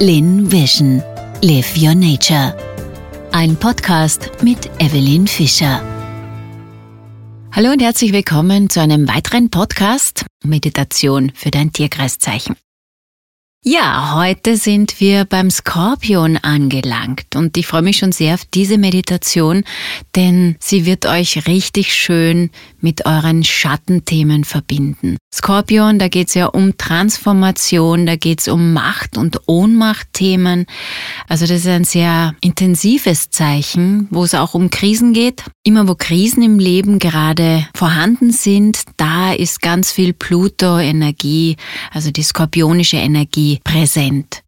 Lin Vision. Live Your Nature. Ein Podcast mit Evelyn Fischer. Hallo und herzlich willkommen zu einem weiteren Podcast Meditation für dein Tierkreiszeichen. Ja, heute sind wir beim Skorpion angelangt und ich freue mich schon sehr auf diese Meditation, denn sie wird euch richtig schön mit euren Schattenthemen verbinden. Skorpion, da geht es ja um Transformation, da geht es um Macht- und Ohnmachtthemen. Also das ist ein sehr intensives Zeichen, wo es auch um Krisen geht. Immer wo Krisen im Leben gerade vorhanden sind, da ist ganz viel Pluto-Energie, also die skorpionische Energie präsent.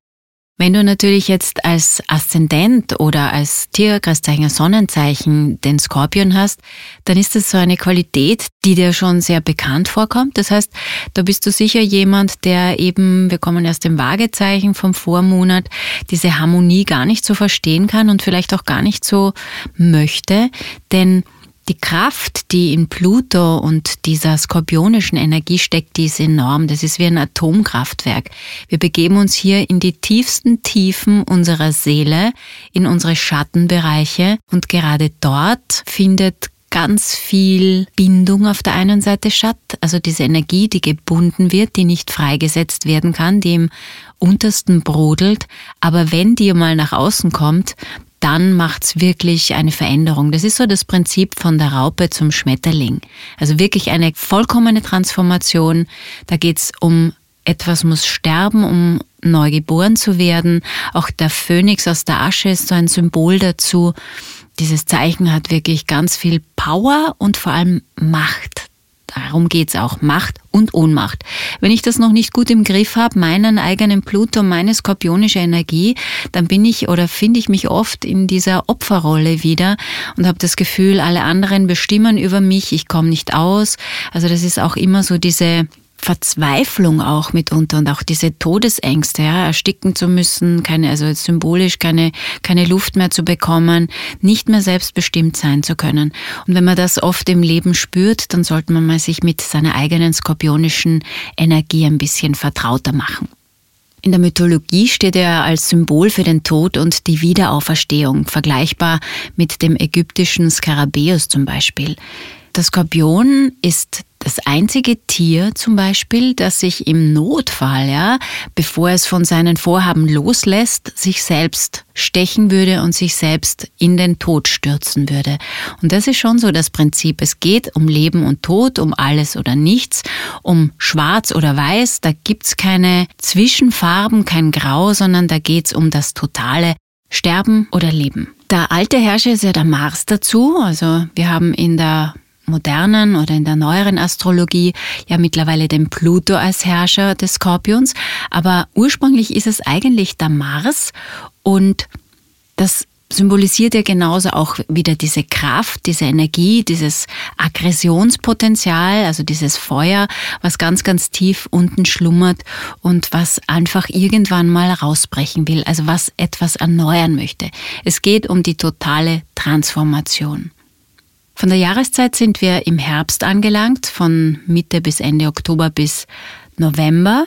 Wenn du natürlich jetzt als Aszendent oder als Tierkreiszeichen, Sonnenzeichen den Skorpion hast, dann ist das so eine Qualität, die dir schon sehr bekannt vorkommt. Das heißt, da bist du sicher jemand, der eben, wir kommen erst im Waagezeichen vom Vormonat, diese Harmonie gar nicht so verstehen kann und vielleicht auch gar nicht so möchte, denn die Kraft, die in Pluto und dieser skorpionischen Energie steckt, die ist enorm. Das ist wie ein Atomkraftwerk. Wir begeben uns hier in die tiefsten Tiefen unserer Seele, in unsere Schattenbereiche und gerade dort findet ganz viel Bindung auf der einen Seite statt, also diese Energie, die gebunden wird, die nicht freigesetzt werden kann, die im untersten brodelt, aber wenn die mal nach außen kommt, dann macht's wirklich eine Veränderung. Das ist so das Prinzip von der Raupe zum Schmetterling. Also wirklich eine vollkommene Transformation. Da geht's um etwas muss sterben, um neu geboren zu werden. Auch der Phönix aus der Asche ist so ein Symbol dazu. Dieses Zeichen hat wirklich ganz viel Power und vor allem Macht. Darum geht's auch. Macht und Ohnmacht. Wenn ich das noch nicht gut im Griff habe, meinen eigenen Pluto, meine skorpionische Energie, dann bin ich oder finde ich mich oft in dieser Opferrolle wieder und habe das Gefühl, alle anderen bestimmen über mich, ich komme nicht aus. Also das ist auch immer so diese Verzweiflung auch mitunter und auch diese Todesängste, ja, ersticken zu müssen, keine, also symbolisch keine, keine Luft mehr zu bekommen, nicht mehr selbstbestimmt sein zu können. Und wenn man das oft im Leben spürt, dann sollte man mal sich mit seiner eigenen skorpionischen Energie ein bisschen vertrauter machen. In der Mythologie steht er als Symbol für den Tod und die Wiederauferstehung, vergleichbar mit dem ägyptischen Skarabäus zum Beispiel. Der Skorpion ist das einzige Tier zum Beispiel, das sich im Notfall, ja, bevor es von seinen Vorhaben loslässt, sich selbst stechen würde und sich selbst in den Tod stürzen würde. Und das ist schon so das Prinzip. Es geht um Leben und Tod, um alles oder nichts, um Schwarz oder Weiß. Da gibt's keine Zwischenfarben, kein Grau, sondern da geht's um das totale Sterben oder Leben. Der alte Herrscher ist ja der Mars dazu. Also wir haben in der modernen oder in der neueren Astrologie ja mittlerweile den Pluto als Herrscher des Skorpions, aber ursprünglich ist es eigentlich der Mars und das symbolisiert ja genauso auch wieder diese Kraft, diese Energie, dieses Aggressionspotenzial, also dieses Feuer, was ganz, ganz tief unten schlummert und was einfach irgendwann mal rausbrechen will, also was etwas erneuern möchte. Es geht um die totale Transformation. Von der Jahreszeit sind wir im Herbst angelangt, von Mitte bis Ende Oktober bis November.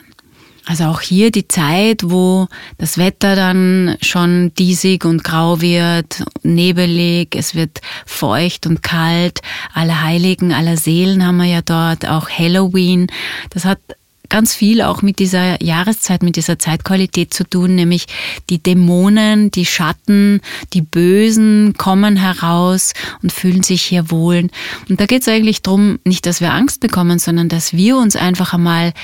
Also auch hier die Zeit, wo das Wetter dann schon diesig und grau wird, nebelig, es wird feucht und kalt. Alle Heiligen, aller Seelen haben wir ja dort, auch Halloween. Das hat ganz viel auch mit dieser Jahreszeit, mit dieser Zeitqualität zu tun, nämlich die Dämonen, die Schatten, die Bösen kommen heraus und fühlen sich hier wohl. Und da geht es eigentlich darum, nicht, dass wir Angst bekommen, sondern dass wir uns einfach einmal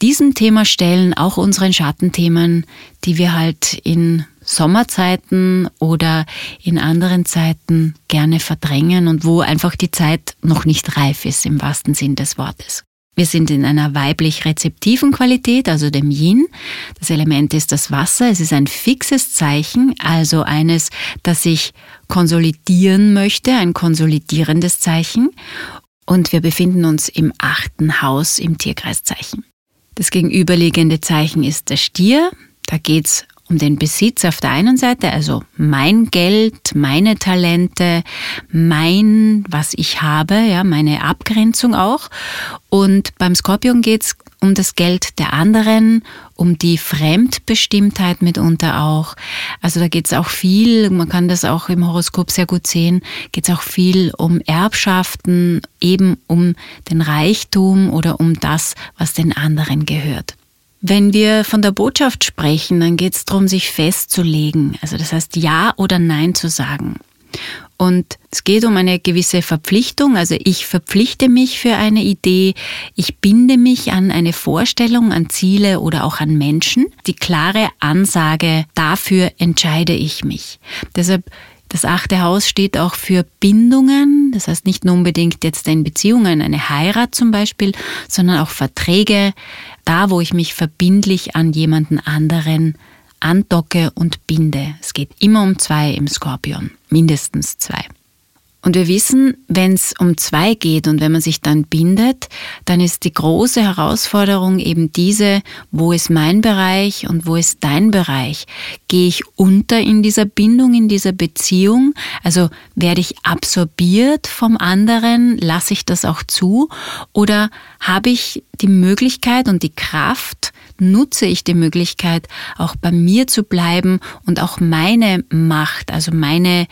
diesem Thema stellen, auch unseren Schattenthemen, die wir halt in Sommerzeiten oder in anderen Zeiten gerne verdrängen und wo einfach die Zeit noch nicht reif ist im wahrsten Sinn des Wortes. Wir sind in einer weiblich rezeptiven Qualität, also dem Yin. Das Element ist das Wasser. Es ist ein fixes Zeichen, also eines, das sich konsolidieren möchte, ein konsolidierendes Zeichen. Und wir befinden uns im achten Haus im Tierkreiszeichen. Das gegenüberliegende Zeichen ist der Stier. Da geht's um den Besitz auf der einen Seite, also mein Geld, meine Talente, mein, was ich habe, ja, meine Abgrenzung auch. Und beim Skorpion geht's um das Geld der anderen, um die Fremdbestimmtheit mitunter auch. Also da geht es auch viel, man kann das auch im Horoskop sehr gut sehen, geht es auch viel um Erbschaften, eben um den Reichtum oder um das, was den anderen gehört. Wenn wir von der Botschaft sprechen, dann geht es darum, sich festzulegen. Also das heißt Ja oder Nein zu sagen. Und es geht um eine gewisse Verpflichtung. Also ich verpflichte mich für eine Idee. Ich binde mich an eine Vorstellung, an Ziele oder auch an Menschen. Die klare Ansage, dafür entscheide ich mich. Deshalb das achte Haus steht auch für Bindungen, das heißt nicht nur unbedingt jetzt in Beziehungen, eine Heirat zum Beispiel, sondern auch Verträge, da wo ich mich verbindlich an jemanden anderen andocke und binde. Es geht immer um zwei im Skorpion, mindestens zwei. Und wir wissen, wenn es um zwei geht und wenn man sich dann bindet, dann ist die große Herausforderung eben diese, wo ist mein Bereich und wo ist dein Bereich? Gehe ich unter in dieser Bindung, in dieser Beziehung? Also werde ich absorbiert vom anderen? Lasse ich das auch zu? Oder habe ich die Möglichkeit und die Kraft, nutze ich die Möglichkeit, auch bei mir zu bleiben und auch meine Macht, also meine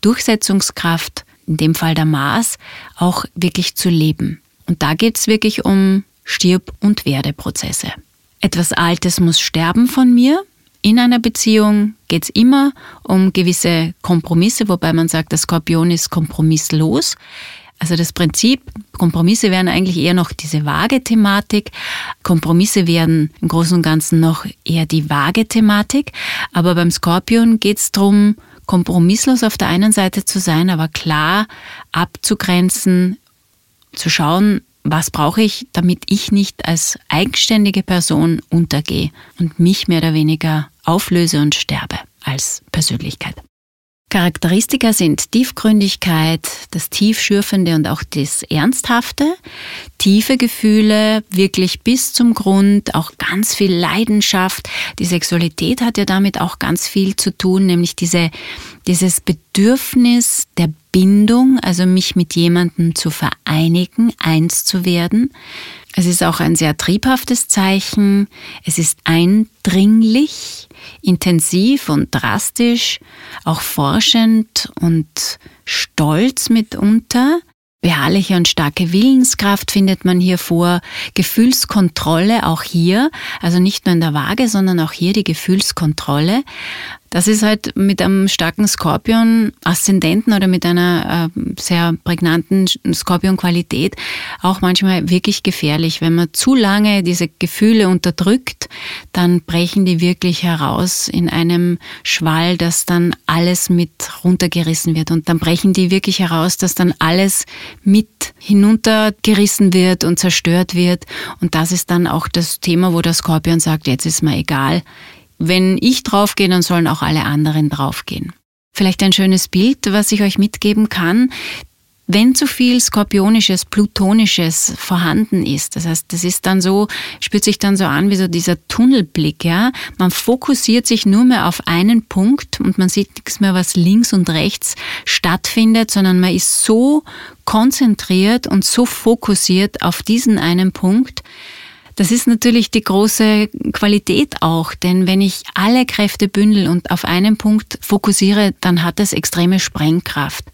Durchsetzungskraft in dem Fall der Mars, auch wirklich zu leben. Und da geht es wirklich um Stirb- und Werdeprozesse. Etwas Altes muss sterben von mir. In einer Beziehung geht es immer um gewisse Kompromisse, wobei man sagt, der Skorpion ist kompromisslos. Also das Prinzip, Kompromisse wären eigentlich eher noch diese vage Thematik. Kompromisse werden im Großen und Ganzen noch eher die vage Thematik. Aber beim Skorpion geht es darum, kompromisslos auf der einen Seite zu sein, aber klar abzugrenzen, zu schauen, was brauche ich, damit ich nicht als eigenständige Person untergehe und mich mehr oder weniger auflöse und sterbe als Persönlichkeit. Charakteristika sind Tiefgründigkeit, das Tiefschürfende und auch das Ernsthafte, tiefe Gefühle, wirklich bis zum Grund, auch ganz viel Leidenschaft. Die Sexualität hat ja damit auch ganz viel zu tun, nämlich diese, dieses Bedürfnis der Bindung, also mich mit jemandem zu vereinigen, eins zu werden. Es ist auch ein sehr triebhaftes Zeichen. Es ist eindringlich, intensiv und drastisch, auch forschend und stolz mitunter. Beharrliche und starke Willenskraft findet man hier vor, Gefühlskontrolle auch hier, also nicht nur in der Waage, sondern auch hier die Gefühlskontrolle. Das ist halt mit einem starken Skorpion-Aszendenten oder mit einer äh, sehr prägnanten Skorpion-Qualität auch manchmal wirklich gefährlich. Wenn man zu lange diese Gefühle unterdrückt, dann brechen die wirklich heraus in einem Schwall, dass dann alles mit runtergerissen wird. Und dann brechen die wirklich heraus, dass dann alles mit hinuntergerissen wird und zerstört wird. Und das ist dann auch das Thema, wo der Skorpion sagt, jetzt ist mir egal, wenn ich draufgehe, dann sollen auch alle anderen draufgehen. Vielleicht ein schönes Bild, was ich euch mitgeben kann. Wenn zu viel Skorpionisches, Plutonisches vorhanden ist, das heißt, das ist dann so, spürt sich dann so an wie so dieser Tunnelblick, ja. Man fokussiert sich nur mehr auf einen Punkt und man sieht nichts mehr, was links und rechts stattfindet, sondern man ist so konzentriert und so fokussiert auf diesen einen Punkt, das ist natürlich die große Qualität auch, denn wenn ich alle Kräfte bündel und auf einen Punkt fokussiere, dann hat das extreme Sprengkraft.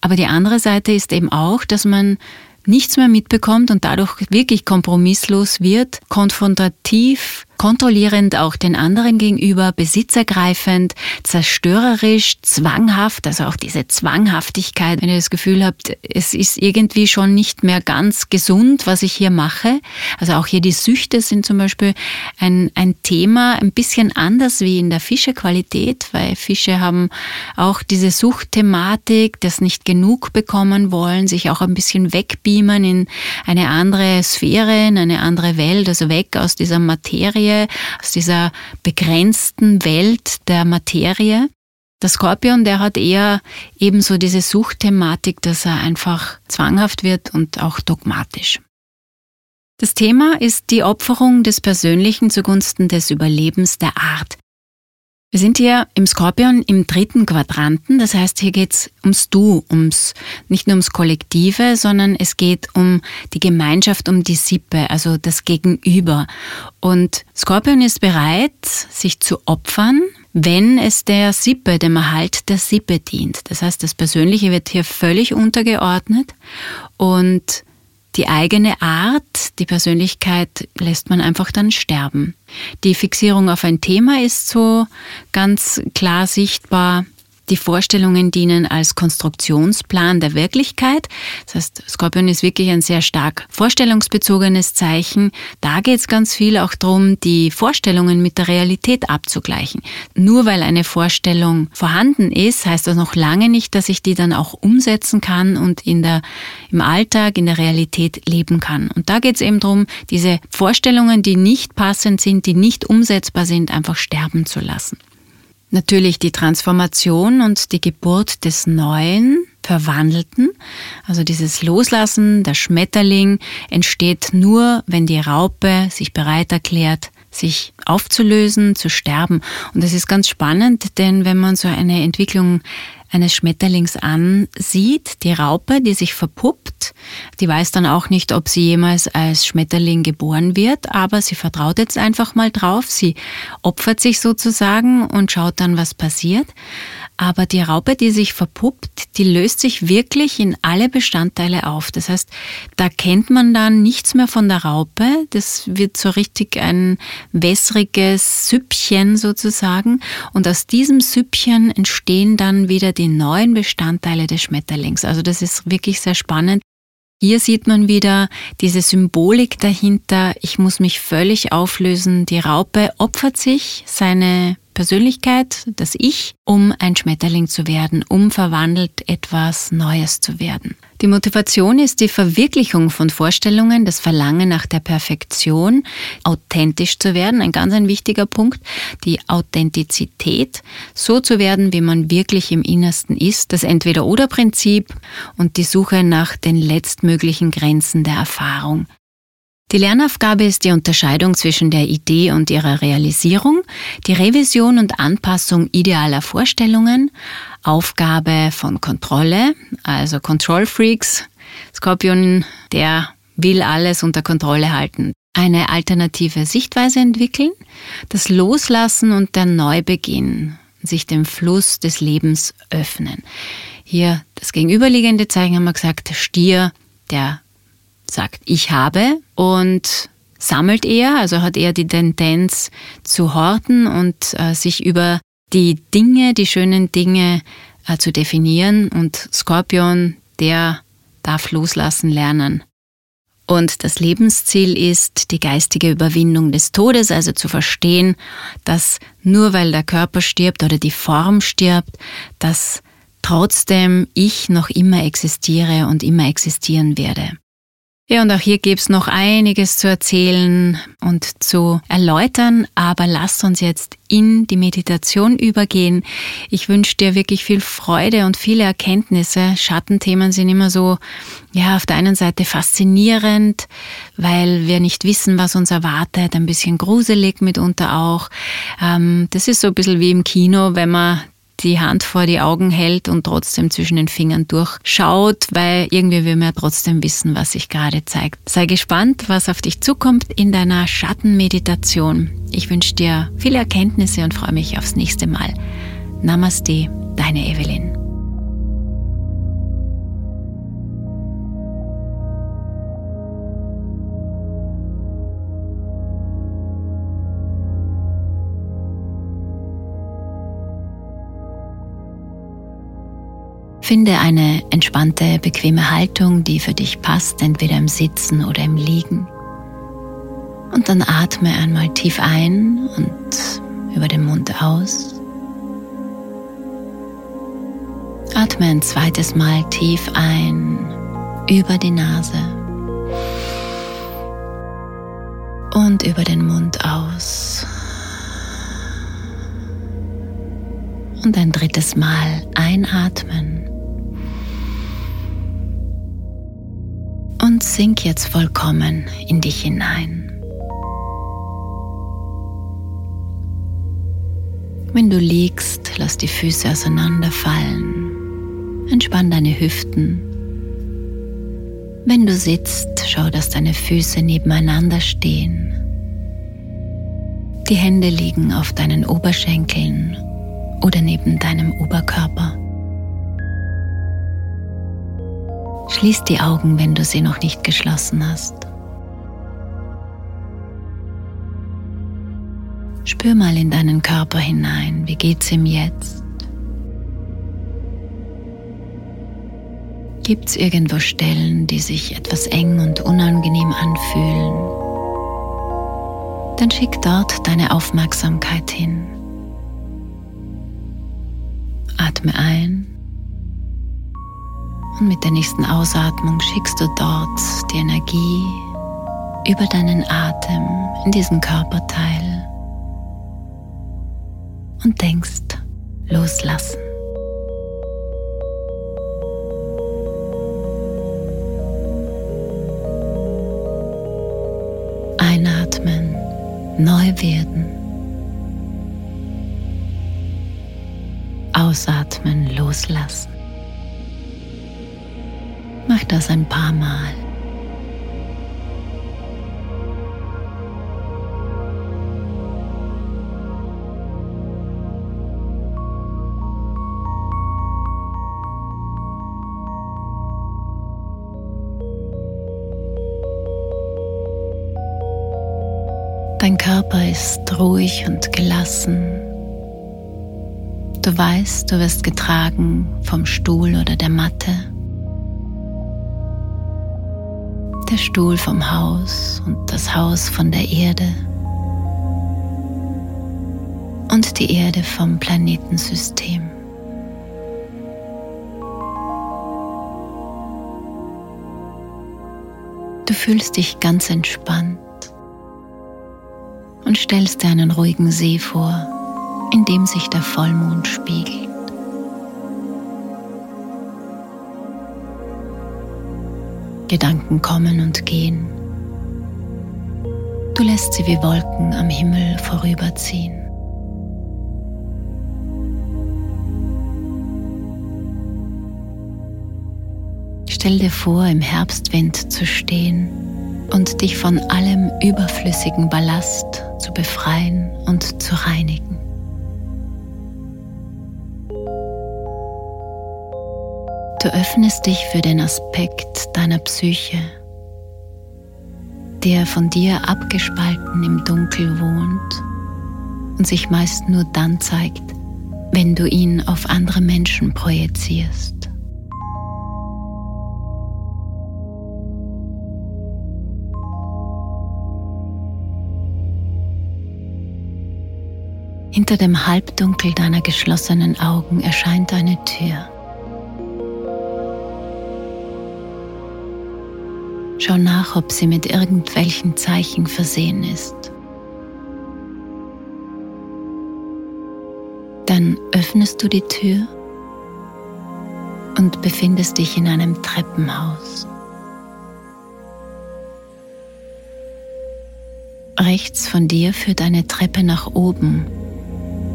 Aber die andere Seite ist eben auch, dass man nichts mehr mitbekommt und dadurch wirklich kompromisslos wird, konfrontativ kontrollierend auch den anderen gegenüber, besitzergreifend, zerstörerisch, zwanghaft, also auch diese Zwanghaftigkeit, wenn ihr das Gefühl habt, es ist irgendwie schon nicht mehr ganz gesund, was ich hier mache. Also auch hier die Süchte sind zum Beispiel ein, ein Thema, ein bisschen anders wie in der Fischequalität, weil Fische haben auch diese Suchtthematik, das nicht genug bekommen wollen, sich auch ein bisschen wegbeamen in eine andere Sphäre, in eine andere Welt, also weg aus dieser Materie Materie, aus dieser begrenzten Welt der Materie. Der Skorpion, der hat eher ebenso diese Suchtthematik, dass er einfach zwanghaft wird und auch dogmatisch. Das Thema ist die Opferung des Persönlichen zugunsten des Überlebens der Art. Wir sind hier im Skorpion im dritten Quadranten, das heißt, hier geht's ums Du, ums nicht nur ums Kollektive, sondern es geht um die Gemeinschaft, um die Sippe, also das Gegenüber. Und Skorpion ist bereit, sich zu opfern, wenn es der Sippe, dem Erhalt der Sippe dient. Das heißt, das Persönliche wird hier völlig untergeordnet und die eigene Art, die Persönlichkeit lässt man einfach dann sterben. Die Fixierung auf ein Thema ist so ganz klar sichtbar. Die Vorstellungen dienen als Konstruktionsplan der Wirklichkeit. Das heißt, Skorpion ist wirklich ein sehr stark vorstellungsbezogenes Zeichen. Da geht es ganz viel auch darum, die Vorstellungen mit der Realität abzugleichen. Nur weil eine Vorstellung vorhanden ist, heißt das noch lange nicht, dass ich die dann auch umsetzen kann und in der, im Alltag, in der Realität leben kann. Und da geht es eben darum, diese Vorstellungen, die nicht passend sind, die nicht umsetzbar sind, einfach sterben zu lassen. Natürlich die Transformation und die Geburt des Neuen, Verwandelten, also dieses Loslassen, der Schmetterling entsteht nur, wenn die Raupe sich bereit erklärt, sich aufzulösen, zu sterben. Und das ist ganz spannend, denn wenn man so eine Entwicklung eines Schmetterlings ansieht, die Raupe, die sich verpuppt, die weiß dann auch nicht, ob sie jemals als Schmetterling geboren wird, aber sie vertraut jetzt einfach mal drauf, sie opfert sich sozusagen und schaut dann, was passiert. Aber die Raupe, die sich verpuppt, die löst sich wirklich in alle Bestandteile auf. Das heißt, da kennt man dann nichts mehr von der Raupe. Das wird so richtig ein wässriges Süppchen sozusagen. Und aus diesem Süppchen entstehen dann wieder die neuen Bestandteile des Schmetterlings. Also das ist wirklich sehr spannend. Hier sieht man wieder diese Symbolik dahinter. Ich muss mich völlig auflösen. Die Raupe opfert sich seine Persönlichkeit, das Ich, um ein Schmetterling zu werden, um verwandelt etwas Neues zu werden. Die Motivation ist die Verwirklichung von Vorstellungen, das Verlangen nach der Perfektion, authentisch zu werden, ein ganz ein wichtiger Punkt, die Authentizität, so zu werden, wie man wirklich im Innersten ist, das Entweder-oder-Prinzip und die Suche nach den letztmöglichen Grenzen der Erfahrung. Die Lernaufgabe ist die Unterscheidung zwischen der Idee und ihrer Realisierung, die Revision und Anpassung idealer Vorstellungen, Aufgabe von Kontrolle, also Control Freaks, Skorpion, der will alles unter Kontrolle halten, eine alternative Sichtweise entwickeln, das Loslassen und der Neubeginn, sich dem Fluss des Lebens öffnen. Hier das gegenüberliegende Zeichen haben wir gesagt, Stier, der sagt, ich habe und sammelt eher, also hat eher die Tendenz zu horten und äh, sich über die Dinge, die schönen Dinge äh, zu definieren und Skorpion, der darf loslassen lernen. Und das Lebensziel ist die geistige Überwindung des Todes, also zu verstehen, dass nur weil der Körper stirbt oder die Form stirbt, dass trotzdem ich noch immer existiere und immer existieren werde. Ja, und auch hier gäbe es noch einiges zu erzählen und zu erläutern, aber lasst uns jetzt in die Meditation übergehen. Ich wünsche dir wirklich viel Freude und viele Erkenntnisse. Schattenthemen sind immer so, ja, auf der einen Seite faszinierend, weil wir nicht wissen, was uns erwartet, ein bisschen gruselig mitunter auch. Ähm, das ist so ein bisschen wie im Kino, wenn man die Hand vor die Augen hält und trotzdem zwischen den Fingern durchschaut, weil irgendwie will man ja trotzdem wissen, was sich gerade zeigt. Sei gespannt, was auf dich zukommt in deiner Schattenmeditation. Ich wünsche dir viele Erkenntnisse und freue mich aufs nächste Mal. Namaste, deine Evelyn. Finde eine entspannte, bequeme Haltung, die für dich passt, entweder im Sitzen oder im Liegen. Und dann atme einmal tief ein und über den Mund aus. Atme ein zweites Mal tief ein über die Nase und über den Mund aus. Und ein drittes Mal einatmen und sink jetzt vollkommen in dich hinein. Wenn du liegst, lass die Füße auseinanderfallen. Entspann deine Hüften. Wenn du sitzt, schau, dass deine Füße nebeneinander stehen. Die Hände liegen auf deinen Oberschenkeln oder neben deinem Oberkörper. Schließ die Augen, wenn du sie noch nicht geschlossen hast. Spür mal in deinen Körper hinein. Wie geht's ihm jetzt? Gibt's irgendwo Stellen, die sich etwas eng und unangenehm anfühlen? Dann schick dort deine Aufmerksamkeit hin. Atme ein und mit der nächsten Ausatmung schickst du dort die Energie über deinen Atem in diesen Körperteil und denkst loslassen. Einatmen, neu werden. Ausatmen, loslassen. Das ein paar Mal. Dein Körper ist ruhig und gelassen. Du weißt, du wirst getragen vom Stuhl oder der Matte. Der Stuhl vom Haus und das Haus von der Erde. Und die Erde vom Planetensystem. Du fühlst dich ganz entspannt und stellst dir einen ruhigen See vor, in dem sich der Vollmond spiegelt. Gedanken kommen und gehen. Du lässt sie wie Wolken am Himmel vorüberziehen. Stell dir vor, im Herbstwind zu stehen und dich von allem überflüssigen Ballast zu befreien und zu reinigen. Du öffnest dich für den Aspekt deiner Psyche, der von dir abgespalten im Dunkel wohnt und sich meist nur dann zeigt, wenn du ihn auf andere Menschen projizierst. Hinter dem Halbdunkel deiner geschlossenen Augen erscheint eine Tür. Schau nach, ob sie mit irgendwelchen Zeichen versehen ist. Dann öffnest du die Tür und befindest dich in einem Treppenhaus. Rechts von dir führt eine Treppe nach oben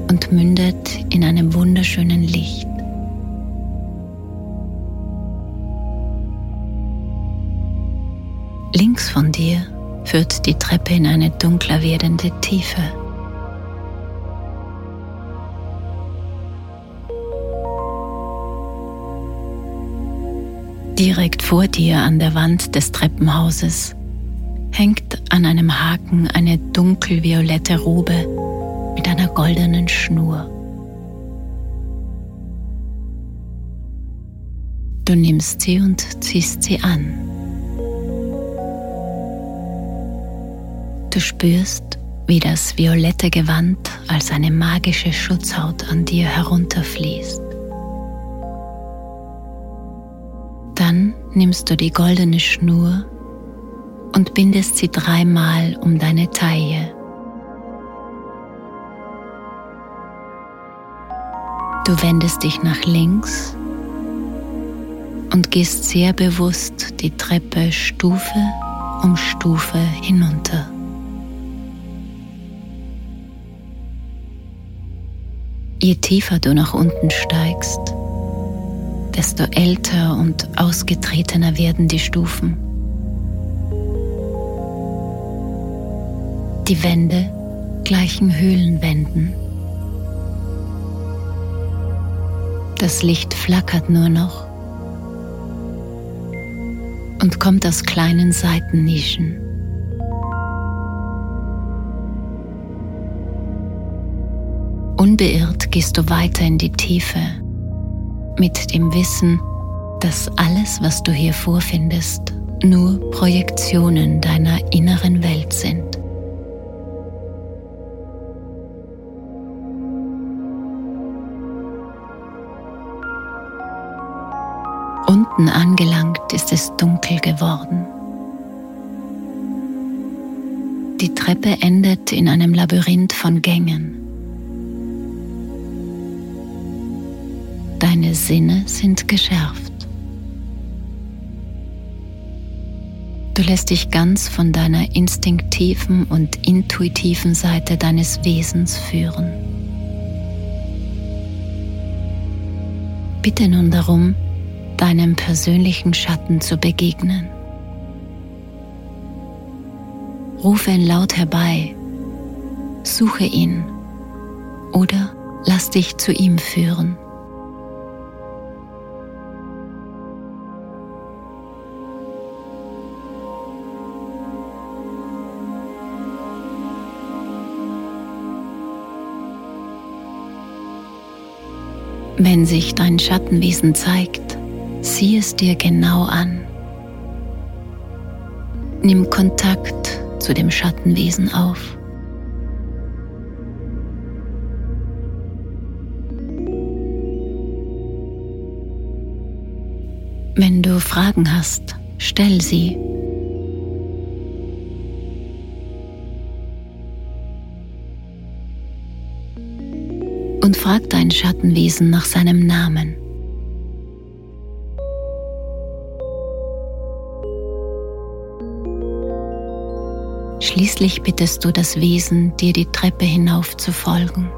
und mündet in einem wunderschönen Licht. Links von dir führt die Treppe in eine dunkler werdende Tiefe. Direkt vor dir an der Wand des Treppenhauses hängt an einem Haken eine dunkelviolette Robe mit einer goldenen Schnur. Du nimmst sie und ziehst sie an. Du spürst, wie das violette Gewand als eine magische Schutzhaut an dir herunterfließt. Dann nimmst du die goldene Schnur und bindest sie dreimal um deine Taille. Du wendest dich nach links und gehst sehr bewusst die Treppe Stufe um Stufe hinunter. Je tiefer du nach unten steigst, desto älter und ausgetretener werden die Stufen. Die Wände gleichen Höhlenwänden. Das Licht flackert nur noch und kommt aus kleinen Seitennischen. Unbeirrt gehst du weiter in die Tiefe mit dem Wissen, dass alles, was du hier vorfindest, nur Projektionen deiner inneren Welt sind. Unten angelangt ist es dunkel geworden. Die Treppe endet in einem Labyrinth von Gängen. Deine Sinne sind geschärft. Du lässt dich ganz von deiner instinktiven und intuitiven Seite deines Wesens führen. Bitte nun darum, deinem persönlichen Schatten zu begegnen. Rufe ihn laut herbei, suche ihn oder lass dich zu ihm führen. Wenn sich dein Schattenwesen zeigt, sieh es dir genau an. Nimm Kontakt zu dem Schattenwesen auf. Wenn du Fragen hast, stell sie und frag dein Schattenwesen nach seinem Namen. Schließlich bittest du das Wesen, dir die Treppe hinauf zu folgen.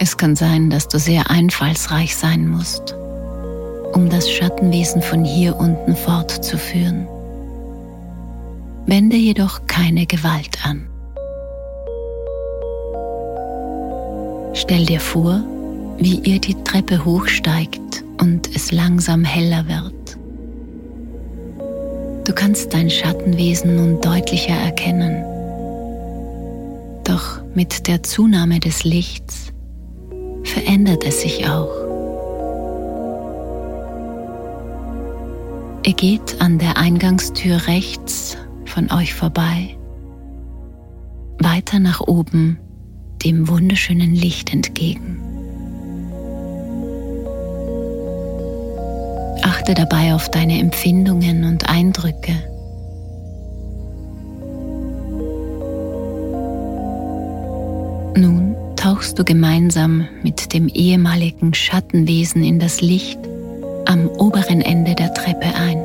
Es kann sein, dass du sehr einfallsreich sein musst, um das Schattenwesen von hier unten fortzuführen. Wende jedoch keine Gewalt an. Stell dir vor, wie ihr die Treppe hochsteigt und es langsam heller wird. Du kannst dein Schattenwesen nun deutlicher erkennen. Doch mit der Zunahme des Lichts verändert es sich auch. Er geht an der Eingangstür rechts von euch vorbei, weiter nach oben dem wunderschönen Licht entgegen. Achte dabei auf deine Empfindungen und Eindrücke. Nun tauchst du gemeinsam mit dem ehemaligen Schattenwesen in das Licht am oberen Ende der Treppe ein.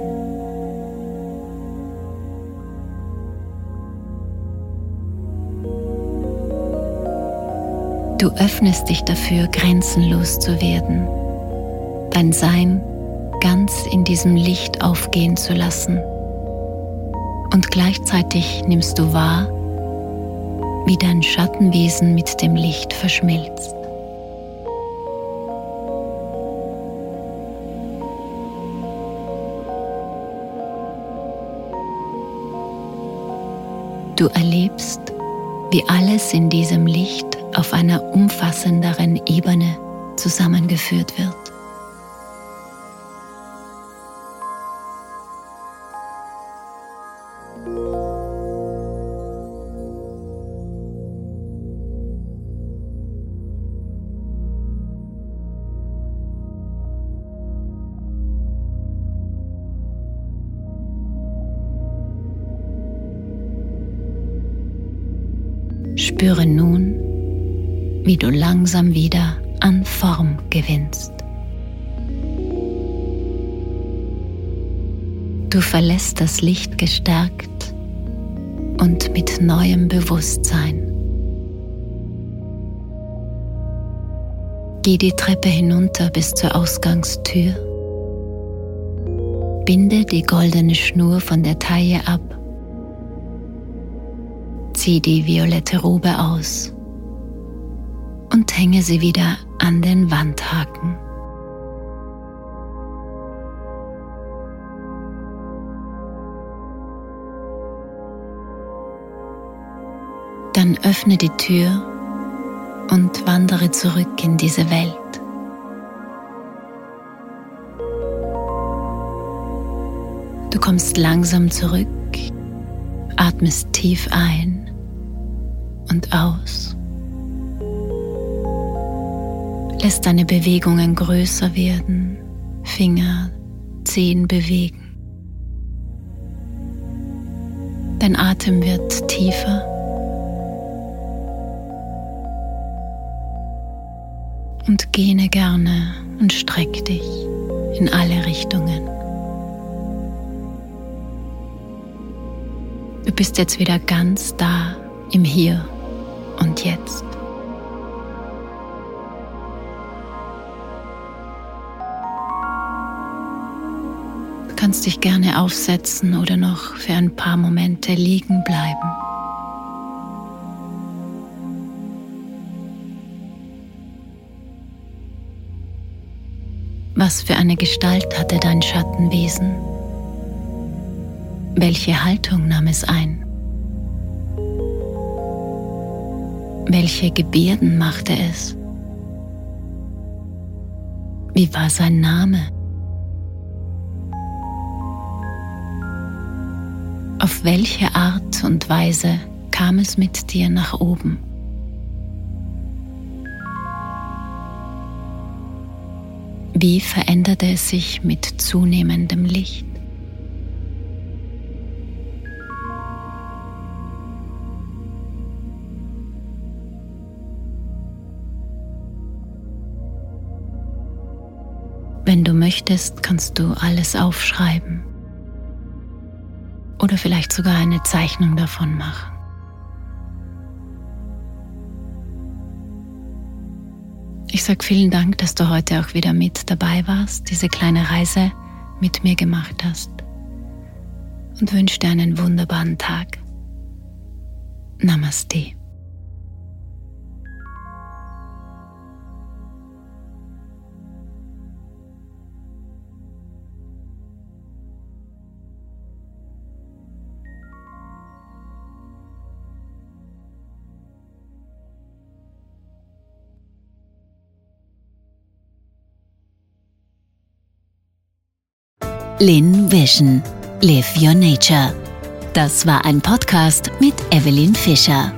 Du öffnest dich dafür, grenzenlos zu werden, dein Sein ganz in diesem Licht aufgehen zu lassen. Und gleichzeitig nimmst du wahr, wie dein Schattenwesen mit dem Licht verschmilzt. Du erlebst, wie alles in diesem Licht auf einer umfassenderen Ebene zusammengeführt wird. Wie du langsam wieder an Form gewinnst. Du verlässt das Licht gestärkt und mit neuem Bewusstsein. Geh die Treppe hinunter bis zur Ausgangstür. Binde die goldene Schnur von der Taille ab. Zieh die violette Robe aus und hänge sie wieder an den Wandhaken. Dann öffne die Tür und wandere zurück in diese Welt. Du kommst langsam zurück, atmest tief ein und aus. Lässt deine Bewegungen größer werden, Finger, Zehen bewegen. Dein Atem wird tiefer und gähne gerne und streck dich in alle Richtungen. Du bist jetzt wieder ganz da im Hier und Jetzt. Kannst dich gerne aufsetzen oder noch für ein paar Momente liegen bleiben. Was für eine Gestalt hatte dein Schattenwesen? Welche Haltung nahm es ein? Welche Gebärden machte es? Wie war sein Name? Auf welche Art und Weise kam es mit dir nach oben? Wie veränderte es sich mit zunehmendem Licht? Wenn du möchtest, kannst du alles aufschreiben oder vielleicht sogar eine Zeichnung davon machen. Ich sage vielen Dank, dass du heute auch wieder mit dabei warst, diese kleine Reise mit mir gemacht hast und wünsche dir einen wunderbaren Tag. Namaste. Lin Vision. Live Your Nature. Das war ein Podcast mit Evelyn Fischer.